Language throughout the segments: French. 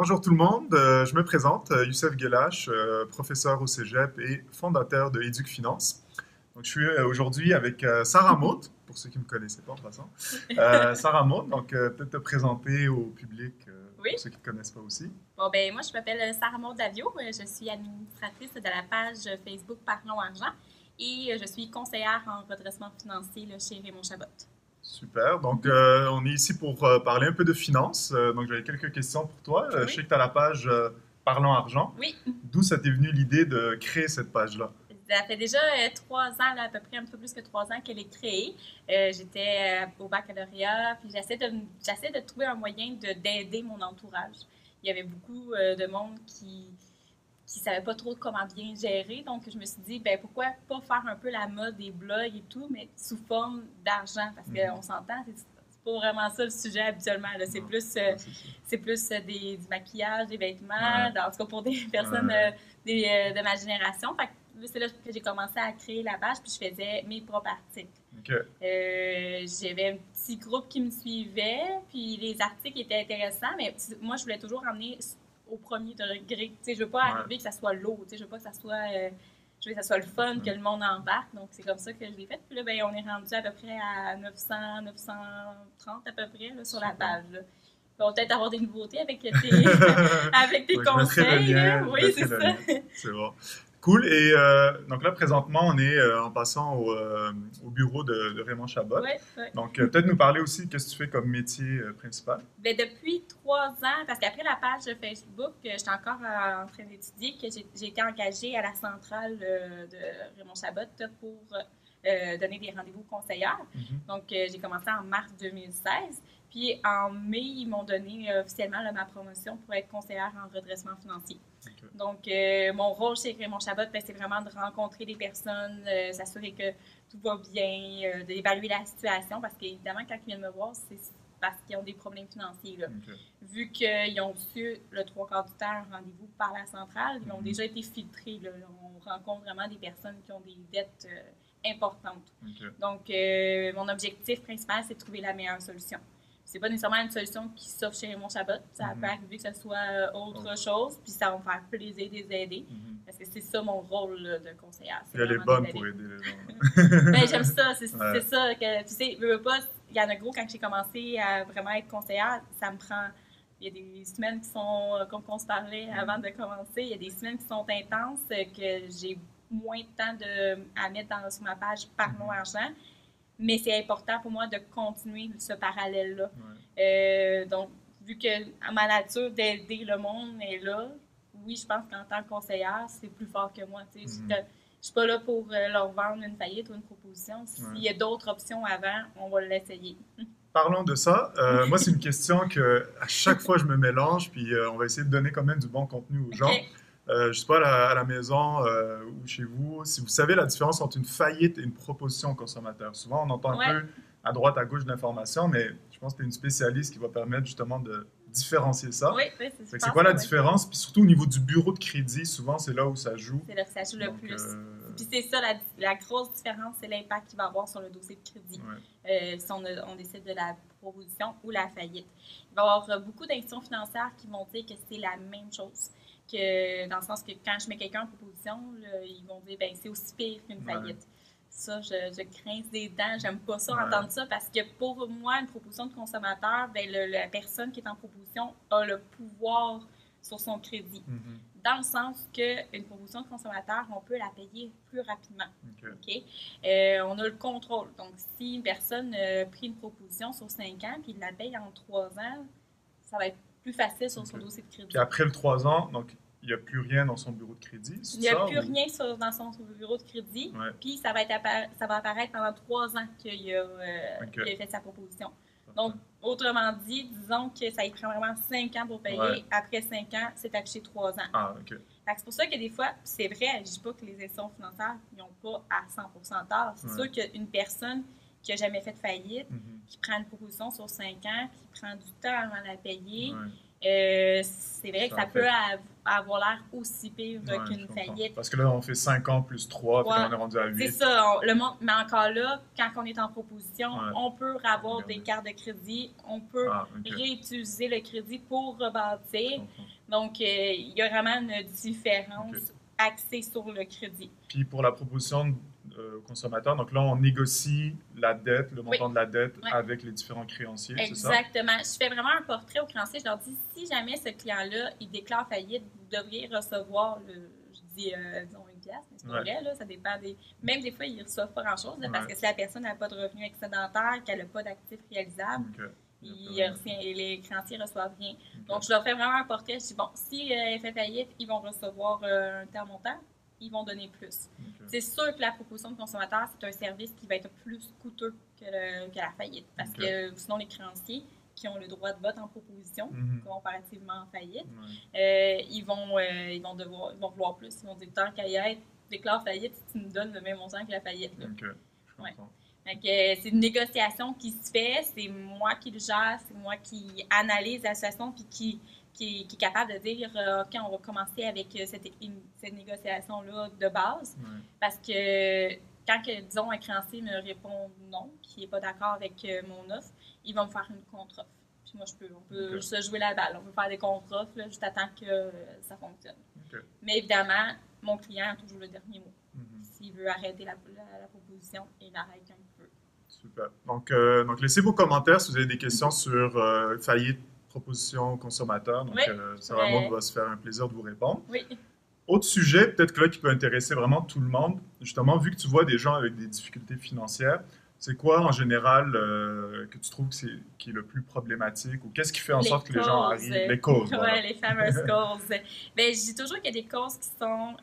bonjour tout le monde, euh, je me présente, euh, Youssef Gelache, euh, professeur au Cégep et fondateur de Éduc Finance. Donc, je suis euh, aujourd'hui avec Sarah Maud, pour ceux qui ne me connaissaient pas en passant. Sarah Maud, donc peut-être te présenter au public, Oui. pour ceux qui ne connaissent pas aussi. Bon, ben moi, je m'appelle Sarah Maud Davio. Je suis administratrice de la page Facebook Parlons Argent et je suis conseillère en redressement financier là, chez Raymond Chabot. Super, donc euh, on est ici pour euh, parler un peu de finances. Euh, donc j'avais quelques questions pour toi. Oui. Je sais que tu as la page Parlons Argent. Oui, D'où ça t'est venu l'idée de créer cette page-là? ça fait déjà trois ans, là, à peu près un peu plus que trois ans qu'elle est créée. J'étais au baccalauréat, puis j'essaie de, j'essaie de trouver un moyen de- d'aider mon entourage. Il y avait beaucoup de monde qui qui savait pas trop comment bien gérer. Donc, je me suis dit, ben pourquoi pas faire un peu la mode des blogs et tout, mais sous forme d'argent, parce Mhm. qu'on s'entend, c'est pas vraiment ça le sujet habituellement. là. C'est plus, euh, c'est plus euh, des, du maquillage, des vêtements, Ouais. dans- en tout cas pour des personnes euh, des, euh, de ma génération. Fait que là, c'est là que j'ai commencé à créer la page, puis je faisais mes propres articles. Euh, J'avais un petit groupe qui me suivait, puis les articles étaient intéressants, mais moi, je voulais toujours emmener au premier degré. Tu sais, je veux pas Ouais. arriver que ça soit lourd, tu sais, je veux pas que ça soit... euh, je veux que ça soit le fun, que le monde embarque. Donc, c'est comme ça que je l'ai fait. Puis là, ben, on est rendu à peu près à 900, 930 à peu près là, sur la page. là. On va peut-être avoir des nouveautés avec tes, avec tes conseils. lien, Oui, c'est ça. C'est bon. Cool. Et euh, donc là, présentement, on est euh, en passant au, euh, au bureau de, de Raymond Chabot. Donc, peut-être nous parler aussi de ce que tu fais comme métier principal? Ben, depuis trois ans, parce qu'après la page de Facebook, j'étais encore en train d'étudier, que j'ai été engagée à la centrale de Raymond Chabot pour euh, donner des rendez-vous conseillères. Mhm. Donc, euh, j'ai commencé en mars 2016. Puis en mai, ils m'ont donné euh, officiellement là, ma promotion pour être conseillère en redressement financier. Donc, euh, mon rôle chez Raymond Chabot, ben, c'est vraiment de rencontrer des personnes, euh, s'assurer que tout va bien, euh, d'évaluer la situation, parce qu'évidemment, quand ils viennent me voir, c'est parce qu'ils ont des problèmes financiers. là. Vu qu'ils ont reçu le trois quarts du temps un rendez-vous par la centrale, ils ont Mhm. déjà été filtrés. là. On rencontre vraiment des personnes qui ont des dettes importantes. Ok. Donc, euh, mon objectif principal, c'est de trouver la meilleure solution. C'est pas nécessairement une solution qui s'offre chez Raymond Chabot. Ça Mhm. peut arriver que ce soit euh, autre chose, puis ça va me faire plaisir de les aider. Mhm. Parce que c'est ça mon rôle là, de conseillère. elle est bonne pour aider. les gens. Ben, j'aime ça, c'est Ouais. ça. Que, tu sais, veux, veux pas, il y en a gros, quand j'ai commencé à vraiment être conseillère, ça me prend. Il y a des semaines qui sont, euh, comme on se parlait avant de commencer, il y a des semaines qui sont intenses, que j'ai moins de temps de, à mettre dans, sur ma page Parlons Mhm. Argent. Mais c'est important pour moi de continuer ce parallèle-là. Ouais. Euh, donc, vu que ma nature d'aider le monde est là, oui, je pense qu'en tant que conseillère, c'est plus fort que moi. sais. Mhm. Je je suis pas là pour euh, leur vendre une faillite ou une proposition. S'il Ouais. y a d'autres options avant, on va l'essayer. Parlons de ça. Euh, moi, c'est une question que à chaque fois je me mélange, puis euh, on va essayer de donner quand même du bon contenu aux gens. Euh, je sais pas, à la, maison euh, ou chez vous, si vous savez la différence entre une faillite et une proposition au consommateur. Souvent, on entend un peu à droite, à gauche de l'information, mais je pense que tu es une spécialiste qui va permettre justement de différencier ça. Oui, oui, c'est c'est quoi la différence? Puis surtout au niveau du bureau de crédit, souvent c'est là où ça joue. C'est là que ça joue le plus. euh, Puis c'est ça, la, la grosse différence, c'est l'impact qu'il va avoir sur le dossier de crédit. ouais. euh, si on, décide de la proposition ou la faillite. Il va y avoir beaucoup d'institutions financières qui vont dire que c'est la même chose. Que, dans le sens que quand je mets quelqu'un en proposition, là, ils vont dire ben c'est aussi pire qu'une Ouais. faillite. Ça, je, je crains des dents. J'aime pas ça, Ouais. entendre ça, parce que pour moi, une proposition de consommateur, ben, le- la personne qui est en proposition a le pouvoir sur son crédit. Mhm. Dans le sens qu'une proposition de consommateur, on peut la payer plus rapidement. Euh, on a le contrôle. Donc, si une personne a pris une proposition sur 5 ans puis il la paye en 3 ans, ça va être plus facile sur son dossier de crédit. Puis après le 3 ans, donc il n'y a plus rien dans son bureau de crédit. Il n'y a ça, plus ou- rien sur- dans son bureau de crédit. Ouais. Puis, ça va, être ça va apparaître pendant 3 ans qu'il a, euh, a fait sa proposition. Donc, autrement dit, disons que ça prend vraiment 5 ans pour payer. Ouais. Après 5 ans, c'est affiché 3 ans. Ah, ok. C'est pour ça que des fois, c'est vrai, je dis pas que les institutions financières n'ont pas à 100% tort. C'est Ouais. sûr qu'une personne qui a jamais fait de faillite, Mhm. qui prend une proposition sur 5 ans, qui prend du temps avant de la payer, Ouais. euh, c'est vrai que Ça peut avoir l'air aussi pire Ouais, qu'une faillite. Parce que là, on fait 5 ans plus 3, puis là, on est rendu à 8. C'est ça, on- le monde, mais encore là, quand on est en proposition, on peut avoir des cartes de crédit, on peut Ah, réutiliser le crédit pour rebâtir. Donc, euh, il y a vraiment une différence. Axée sur le crédit. Puis pour la proposition euh, au consommateur, donc là, on négocie la dette, le montant de la dette avec les différents créanciers, c'est ça? Exactement. Je fais vraiment un portrait au créancier. Je leur dis, si jamais ce client-là, il déclare faillite, vous devriez recevoir, le, je dis, euh, disons, une pièce, mais c'est Ouais. vrai, là, ça dépend des... Même des fois, ils ne reçoivent pas grand-chose, parce que si la personne n'a pas de revenus excédentaires, qu'elle n'a pas d'actifs réalisables. Ils, euh, les créanciers reçoivent rien. Donc, je leur fais vraiment un portrait. Je dis, bon, si euh, elle fait faillite, ils vont recevoir euh, un tel montant, ils vont donner plus. C'est sûr que la proposition de consommateur, c'est un service qui va être plus coûteux que, le- que la faillite. Parce que sinon, les créanciers qui ont le droit de vote en proposition, Mhm. comparativement en faillite, Ouais. euh, ils, vont, ils, vont devoir, ils vont vouloir plus. Ils vont dire tant qu'à y être, déclare faillite si tu me donnes le même montant que la faillite. là. Ouais. Euh, c'est une négociation qui se fait, c'est moi qui le gère, c'est moi qui analyse la situation puis qui, qui, qui est capable de dire euh, OK, on va commencer avec euh, cette, cette négociation-là de base. Ouais. Parce que quand, disons, un créancier me répond non, qui n'est pas d'accord avec mon offre, il va me faire une contre-offre. Puis moi, je peux, on peut se jouer la balle. On peut faire des contre-offres juste à temps que ça fonctionne. Mais évidemment, mon client a toujours le dernier mot. Mhm. S'il veut arrêter la, la- la proposition, il arrête quand. Super. Donc, euh, donc, laissez vos commentaires si vous avez des questions sur euh, faillite, proposition, consommateur. Donc, Oui. euh, Ouais. Maud va se faire un plaisir de vous répondre. Oui. Autre sujet, peut-être que là, qui peut intéresser vraiment tout le monde, justement, vu que tu vois des gens avec des difficultés financières, c'est quoi en général euh, que tu trouves que c'est, qui est le plus problématique ou qu'est-ce qui fait en Les sorte que les gens arrivent? Les causes, voilà. Ouais, les fameuses causes. Ben, je dis toujours qu'il y a des causes qui sont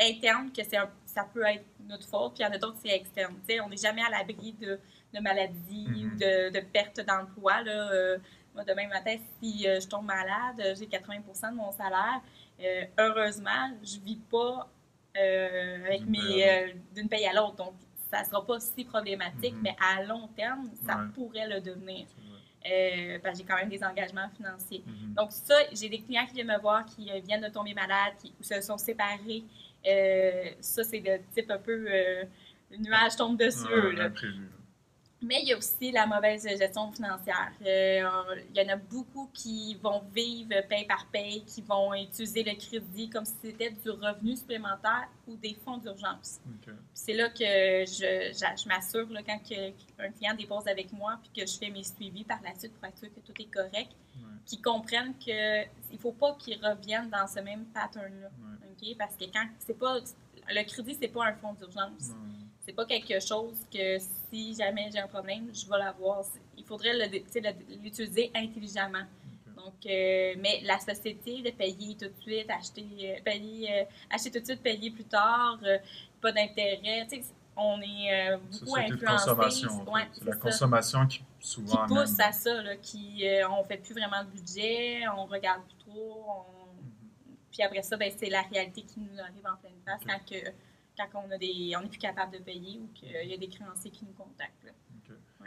internes, que c'est un- ça peut être notre faute, puis il y en a d'autres qui c'est externe. Tu sais, on n'est jamais à l'abri de, de maladies Mhm. ou de, de perte d'emploi. Euh, moi, demain matin, si euh, je tombe malade, euh, j'ai 80% de mon salaire. Euh, heureusement, je vis pas avec D'une mes d'une paye à l'autre. Donc, ça sera pas si problématique, Mhm. mais à long terme, ça Ouais. pourrait le devenir. Euh, parce que j'ai quand même des engagements financiers. Mhm. Donc ça, j'ai des clients qui viennent me voir, qui euh, viennent de tomber malades, qui se sont séparés. Euh, ça, c'est le type un peu... euh, le nuage tombe dessus eux, là. Mais il y a aussi la mauvaise gestion financière. Euh, il y en a beaucoup qui vont vivre paye par paye, qui vont utiliser le crédit comme si c'était du revenu supplémentaire ou des fonds d'urgence. C'est là que je, je- je m'assure, quand que- un client dépose avec moi, puis que je fais mes suivis par la suite pour être sûr que tout est correct, Ouais. Qu'ils comprennent qu'il ne faut pas qu'ils reviennent dans ce même pattern-là. Ouais. OK? Parce que quand c'est pas. Le crédit, c'est pas un fonds d'urgence. C'est pas quelque chose que si jamais j'ai un problème, je vais l'avoir. Il faudrait l'utiliser intelligemment. Donc, euh, mais la société de payer tout de suite, acheter, euh, payer, euh, acheter tout de suite, payer plus tard, euh, pas d'intérêt. On est euh, beaucoup influencé. Ouais, c'est la ça. consommation qui Qui souvent pousse amène- à ça, là, qui euh, on fait plus vraiment de budget, on regarde plus trop, on- Mhm. puis après ça, ben, c'est la réalité qui nous arrive en pleine face quand, que, quand on a des, on n'est plus capable de payer ou qu'il y a des créanciers qui nous contactent. là.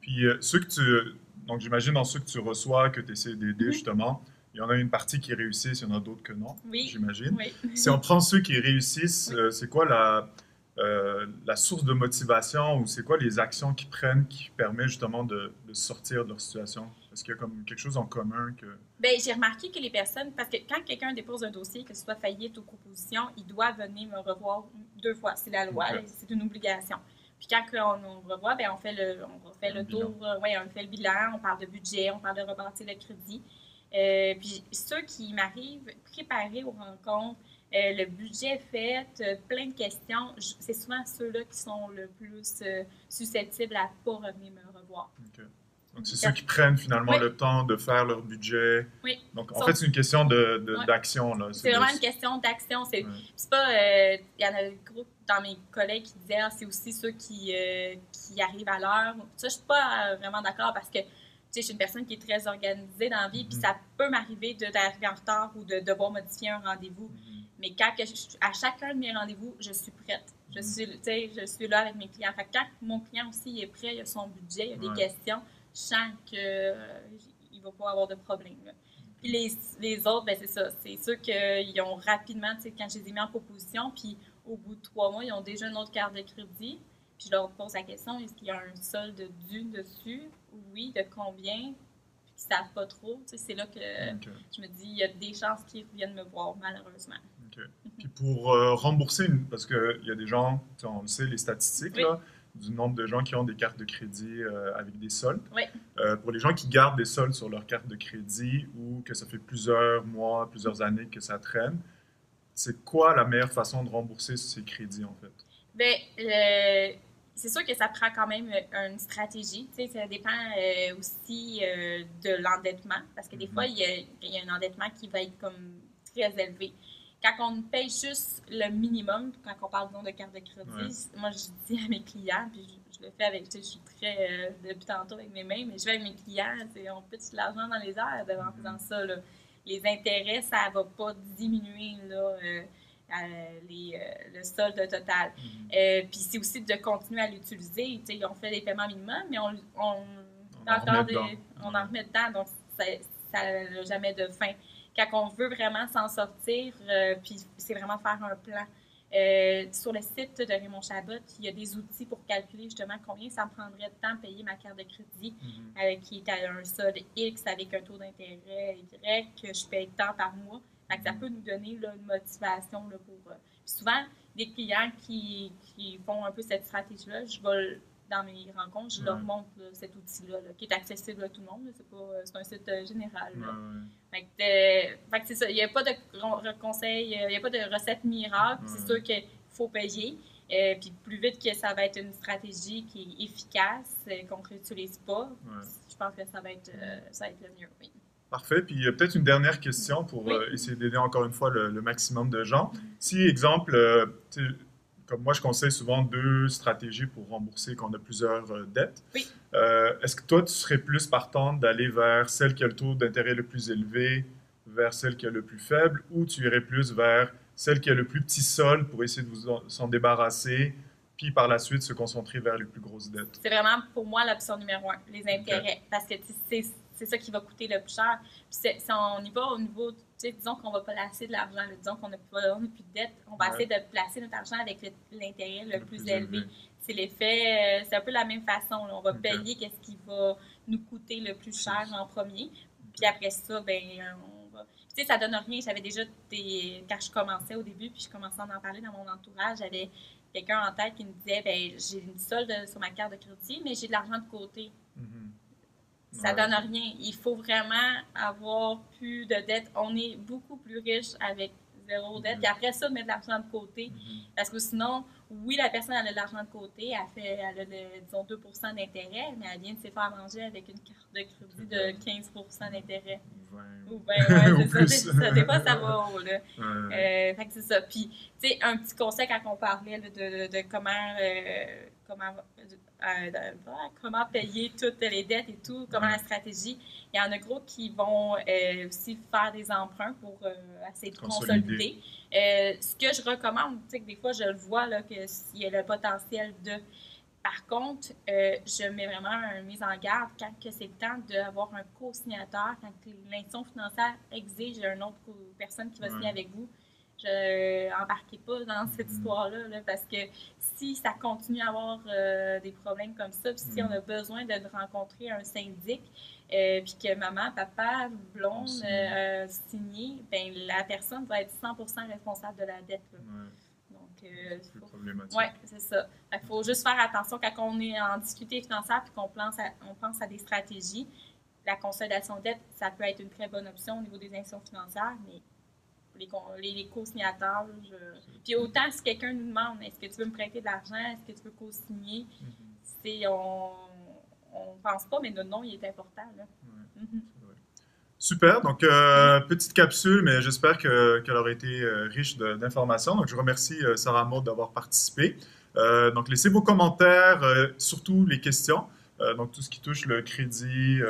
Puis euh, ceux que tu. Donc j'imagine dans ceux que tu reçois, que tu essaies d'aider justement, il y en a une partie qui réussissent, il y en a d'autres que non, Oui. j'imagine. Oui. Si on prend ceux qui réussissent, Oui. c'est quoi la, euh, la source de motivation ou c'est quoi les actions qu'ils prennent qui permet justement de, de sortir de leur situation? Est-ce qu'il y a comme quelque chose en commun que. Ben, j'ai remarqué que les personnes, parce que quand quelqu'un dépose un dossier, que ce soit faillite ou proposition, il doit venir me revoir deux fois. C'est la loi, c'est une obligation. Puis quand on, on revoit, ben, on fait le, on refait Le le tour, euh, ouais, on fait le bilan, on parle de budget, on parle de rebâtir le crédit. Euh, puis ceux qui m'arrivent préparés aux rencontres, euh, le budget fait, euh, plein de questions, c'est souvent ceux-là qui sont le plus euh, susceptibles à ne pas revenir me revoir. Donc c'est ceux qui prennent finalement Oui. le temps de faire leur budget. Oui. Donc en fait c'est une question de, de- d'action. là. C'est de- vraiment une question d'action. C'est pas. euh, Il y en a gros dans mes collègues qui disaient ah, c'est aussi ceux qui, euh, qui arrivent à l'heure. Ça, je suis pas vraiment d'accord parce que tu sais, je suis une personne qui est très organisée dans la vie, puis Mhm. ça peut m'arriver de- d'arriver en retard ou de devoir modifier un rendez-vous. Mhm. Mais quand que je- à chacun de mes rendez-vous, je suis prête. Je Mhm. suis, je suis là avec mes clients. Fait que quand mon client aussi est prêt, il a son budget, il a Ouais. des questions, je sens qu'il ne va pas avoir de problème. là. Puis les, les autres, ben c'est ça. C'est sûr qu'ils ont rapidement, quand je les ai mis en proposition, puis au bout de trois mois, ils ont déjà une autre carte de crédit. Puis je leur pose la question est-ce qu'il y a un solde dû dessus? Oui, de combien? Puis ils savent pas trop. C'est là que je me dis il y a des chances qu'ils reviennent me voir, malheureusement. Puis pour euh, rembourser, une- parce qu'il y a des gens, on le sait, les statistiques, Oui. là, du nombre de gens qui ont des cartes de crédit euh, avec des soldes. Oui. Euh, pour les gens qui gardent des soldes sur leur carte de crédit ou que ça fait plusieurs mois, plusieurs années que ça traîne, c'est quoi la meilleure façon de rembourser ces crédits, en fait? Euh, c'est sûr que ça prend quand même une stratégie. Tu sais, ça dépend euh, aussi euh, de l'endettement, parce que des Mhm. fois, il y, a, il y a un endettement qui va être comme très élevé. Quand on paye juste le minimum, quand on parle disons, de carte de crédit, moi, je dis à mes clients, puis je, je le fais avec, tu sais, je suis très, euh, depuis tantôt avec mes mains, mais je vais avec mes clients, on peut de l'argent dans les airs de- en Mhm. faisant ça, là. Les intérêts, ça ne va pas diminuer, là, euh, euh, les, euh, le solde total. Euh, puis c'est aussi de continuer à l'utiliser. On fait des paiements minimums, mais on, on, On fait en remet des- on en remet dedans, donc ça n'a jamais de fin. Quand on veut vraiment s'en sortir, euh, puis c'est vraiment faire un plan. Euh, sur le site de Raymond Chabot, il y a des outils pour calculer justement combien ça me prendrait de temps de payer ma carte de crédit Mhm. euh, qui est à un solde X avec un taux d'intérêt Y, que je paye tant par mois. Fait que ça peut nous donner là, une motivation là, pour. puis souvent, des clients qui, qui font un peu cette stratégie-là, je vais dans mes rencontres, je leur montre là, cet outil-là, là, qui est accessible à tout le monde. C'est pas, euh, c'est un site euh, général. là. Ouais, ouais. Fait que, euh, fait que c'est ça. Il n'y a pas de con- conseil, il n'y a pas de recette miracle. C'est sûr qu'il faut payer. Euh, puis plus vite que ça va être une stratégie qui est efficace, euh, qu'on ne réutilise pas, Ouais. je pense que ça va être, euh, ça va être le mieux. Oui. Parfait. Puis il y a peut-être une dernière question pour Oui. essayer d'aider encore une fois le, le maximum de gens. Si, exemple, comme moi je conseille souvent deux stratégies pour rembourser quand on a plusieurs euh, dettes, Oui. euh, est-ce que toi tu serais plus partante d'aller vers celle qui a le taux d'intérêt le plus élevé, vers celle qui a le plus faible, ou tu irais plus vers celle qui a le plus petit solde pour essayer de vous s'en débarrasser, puis par la suite se concentrer vers les plus grosses dettes? C'est vraiment pour moi l'option numéro un, les intérêts. Parce que c'est ça qui va coûter le plus cher. Puis si on y va au niveau, sais, disons qu'on va placer de l'argent, disons qu'on n'a plus, de dette, on va Ouais. essayer de placer notre argent avec l'intérêt le, Le plus, plus élevé. élevé. C'est l'effet, euh, c'est un peu la même façon. là. On va payer qu'est-ce qui va nous coûter le plus cher en premier. Puis après ça, ben, on va. Tu sais, ça donne rien. J'avais déjà des. Quand je commençais au début, puis je commençais à en parler dans mon entourage, j'avais quelqu'un en tête qui me disait ben, j'ai une solde sur ma carte de crédit, mais j'ai de l'argent de côté. Mhm. Ça Ouais. donne rien. Il faut vraiment avoir plus de dettes. On est beaucoup plus riche avec zéro dette. Mhm. Puis après ça, mettre de l'argent de côté. Mhm. Parce que sinon, oui, la personne elle a de l'argent de côté, elle, fait, elle a, le, disons, 2% d'intérêt, mais elle vient de se faire manger avec une carte de crédit de 15% d'intérêt. Ou ben, ouais, Ou c'est ça, ça. Fois, ça va haut, là. Ouais. Euh, fait que c'est ça. Puis, tu sais, un petit conseil quand on parlait là, de, de, de comment, euh, comment, euh, de- comment payer toutes les dettes et tout, comment Ouais. la stratégie. Il y en a gros qui vont euh, aussi faire des emprunts pour euh, essayer de Consolider. consolider. Euh, ce que je recommande, tu sais, que des fois, je le vois, là, que s'il y a le potentiel de. Par contre, euh, je mets vraiment une mise en garde quand que c'est le temps d'avoir un co-signateur, quand l'institution financière exige une autre personne qui va Ouais. signer avec vous. Je embarquez pas dans cette Mhm. histoire-là, là, parce que si ça continue à avoir euh, des problèmes comme ça, puis si Mhm. on a besoin de rencontrer un syndic, euh, puis que maman, papa, blonde Signe. euh, signé, ben la personne va être 100% responsable de la dette. là. Ouais. Donc, euh, C'est plus faut- problématique. oui, c'est ça. Il faut juste faire attention quand on est en difficulté financière puis qu'on pense à, on pense à des stratégies. La consolidation de dette, ça peut être une très bonne option au niveau des institutions financières, mais les, con- les, les co-signataires, je... puis autant si quelqu'un nous demande est-ce que tu veux me prêter de l'argent, est-ce que tu veux co-signer, Mhm. c'est on on pense pas, mais notre nom il est important. Là. Ouais. Mhm. C'est vrai. Super, donc euh, petite capsule, mais j'espère que- qu'elle aura été euh, riche de- d'informations. Donc je remercie euh, Sarah Maud d'avoir participé. Donc laissez vos commentaires, surtout les questions. Donc tout ce qui touche le crédit,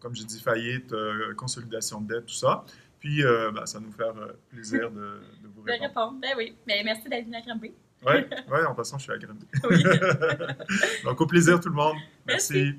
comme j'ai dit, faillite, consolidation de dette, tout ça. Puis euh, ben, ça nous faire euh, plaisir de, de vous De répondre. répondre. Ben oui. Mais merci d'être venu à Granby. Oui, ouais, en passant, je suis agréable. Oui. donc au plaisir tout le monde. Merci. Merci.